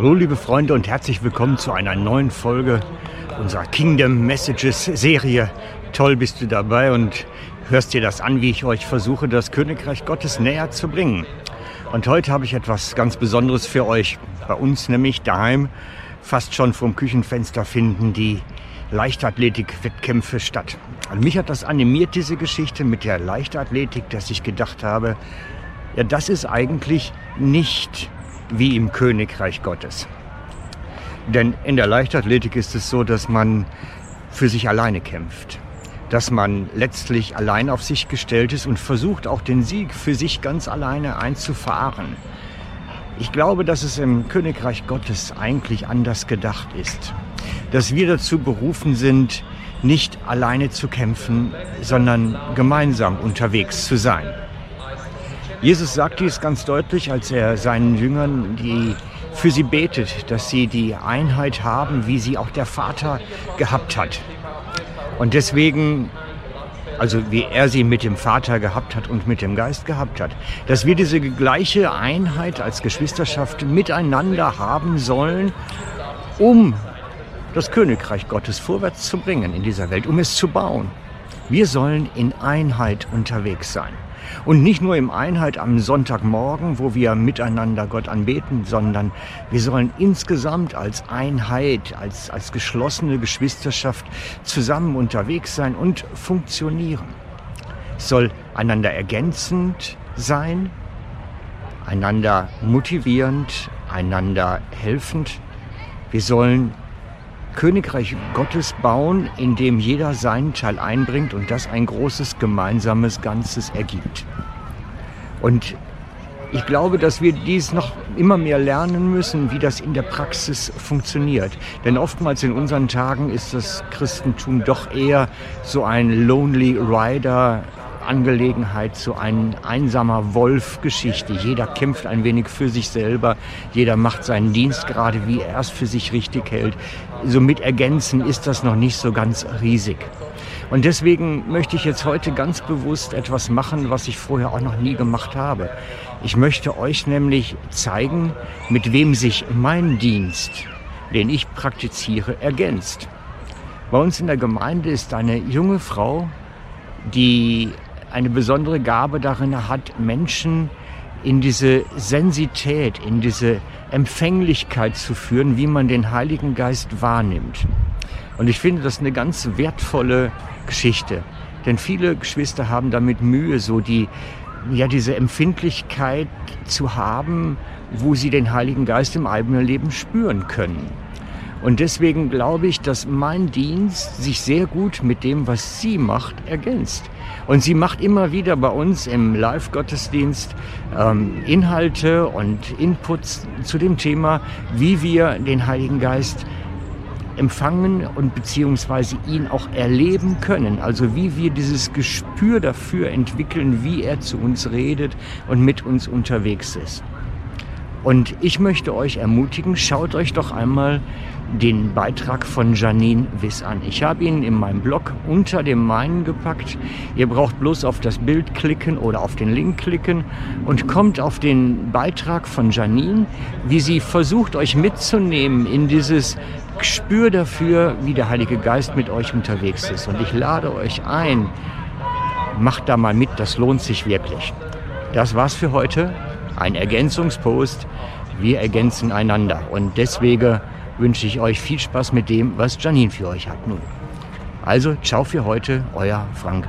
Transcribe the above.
Hallo liebe Freunde und herzlich willkommen zu einer neuen Folge unserer Kingdom Messages Serie. Toll bist du dabei und hörst dir das an, wie ich euch versuche, das Königreich Gottes näher zu bringen. Und heute habe ich etwas ganz Besonderes für euch. Bei uns nämlich daheim, fast schon vom Küchenfenster finden die Leichtathletik-Wettkämpfe statt. Und mich hat das animiert, diese Geschichte mit der Leichtathletik, dass ich gedacht habe, ja, das ist eigentlich nicht wie im Königreich Gottes. Denn in der Leichtathletik ist es so, dass man für sich alleine kämpft. Dass man letztlich allein auf sich gestellt ist und versucht auch den Sieg für sich ganz alleine einzufahren. Ich glaube, dass es im Königreich Gottes eigentlich anders gedacht ist. Dass wir dazu berufen sind, nicht alleine zu kämpfen, sondern gemeinsam unterwegs zu sein. Jesus sagt dies ganz deutlich, als er seinen Jüngern die für sie betet, dass sie die Einheit haben, wie sie auch der Vater gehabt hat. Und deswegen, also wie er sie mit dem Vater gehabt hat und mit dem Geist gehabt hat, dass wir diese gleiche Einheit als Geschwisterschaft miteinander haben sollen, um das Königreich Gottes vorwärts zu bringen in dieser Welt, um es zu bauen. Wir sollen in Einheit unterwegs sein. Und nicht nur im Einheit am Sonntagmorgen, wo wir miteinander Gott anbeten, sondern wir sollen insgesamt als Einheit, als, als geschlossene Geschwisterschaft zusammen unterwegs sein und funktionieren. Es soll einander ergänzend sein, einander motivierend, einander helfend. Wir sollen Königreich Gottes bauen, in dem jeder seinen Teil einbringt und das ein großes gemeinsames Ganzes ergibt. Und ich glaube, dass wir dies noch immer mehr lernen müssen, wie das in der Praxis funktioniert. Denn oftmals in unseren Tagen ist das Christentum doch eher so ein Lonely Rider, Angelegenheit, so ein einsamer Wolf-Geschichte. Jeder kämpft ein wenig für sich selber, jeder macht seinen Dienst gerade, wie er es für sich richtig hält. Somit ergänzen ist das noch nicht so ganz riesig. Und deswegen möchte ich jetzt heute ganz bewusst etwas machen, was ich vorher auch noch nie gemacht habe. Ich möchte euch nämlich zeigen, mit wem sich mein Dienst, den ich praktiziere, ergänzt. Bei uns in der Gemeinde ist eine junge Frau, die eine besondere Gabe darin hat, Menschen in diese Sensität, in diese Empfänglichkeit zu führen, wie man den Heiligen Geist wahrnimmt. Und ich finde das eine ganz wertvolle Geschichte. Denn viele Geschwister haben damit Mühe, so die, ja, diese Empfindlichkeit zu haben, wo sie den Heiligen Geist im eigenen Leben spüren können. Und deswegen glaube ich, dass mein Dienst sich sehr gut mit dem, was sie macht, ergänzt. Und sie macht immer wieder bei uns im Live-Gottesdienst ähm, Inhalte und Inputs zu dem Thema, wie wir den Heiligen Geist empfangen und beziehungsweise ihn auch erleben können. Also wie wir dieses Gespür dafür entwickeln, wie er zu uns redet und mit uns unterwegs ist. Und ich möchte euch ermutigen, schaut euch doch einmal den Beitrag von Janine Wiss an. Ich habe ihn in meinem Blog unter dem meinen gepackt. Ihr braucht bloß auf das Bild klicken oder auf den Link klicken und kommt auf den Beitrag von Janine, wie sie versucht, euch mitzunehmen in dieses Gespür dafür, wie der Heilige Geist mit euch unterwegs ist. Und ich lade euch ein, macht da mal mit, das lohnt sich wirklich. Das war's für heute. Ein Ergänzungspost. Wir ergänzen einander. Und deswegen wünsche ich euch viel Spaß mit dem, was Janine für euch hat nun. Also, ciao für heute, euer Frank.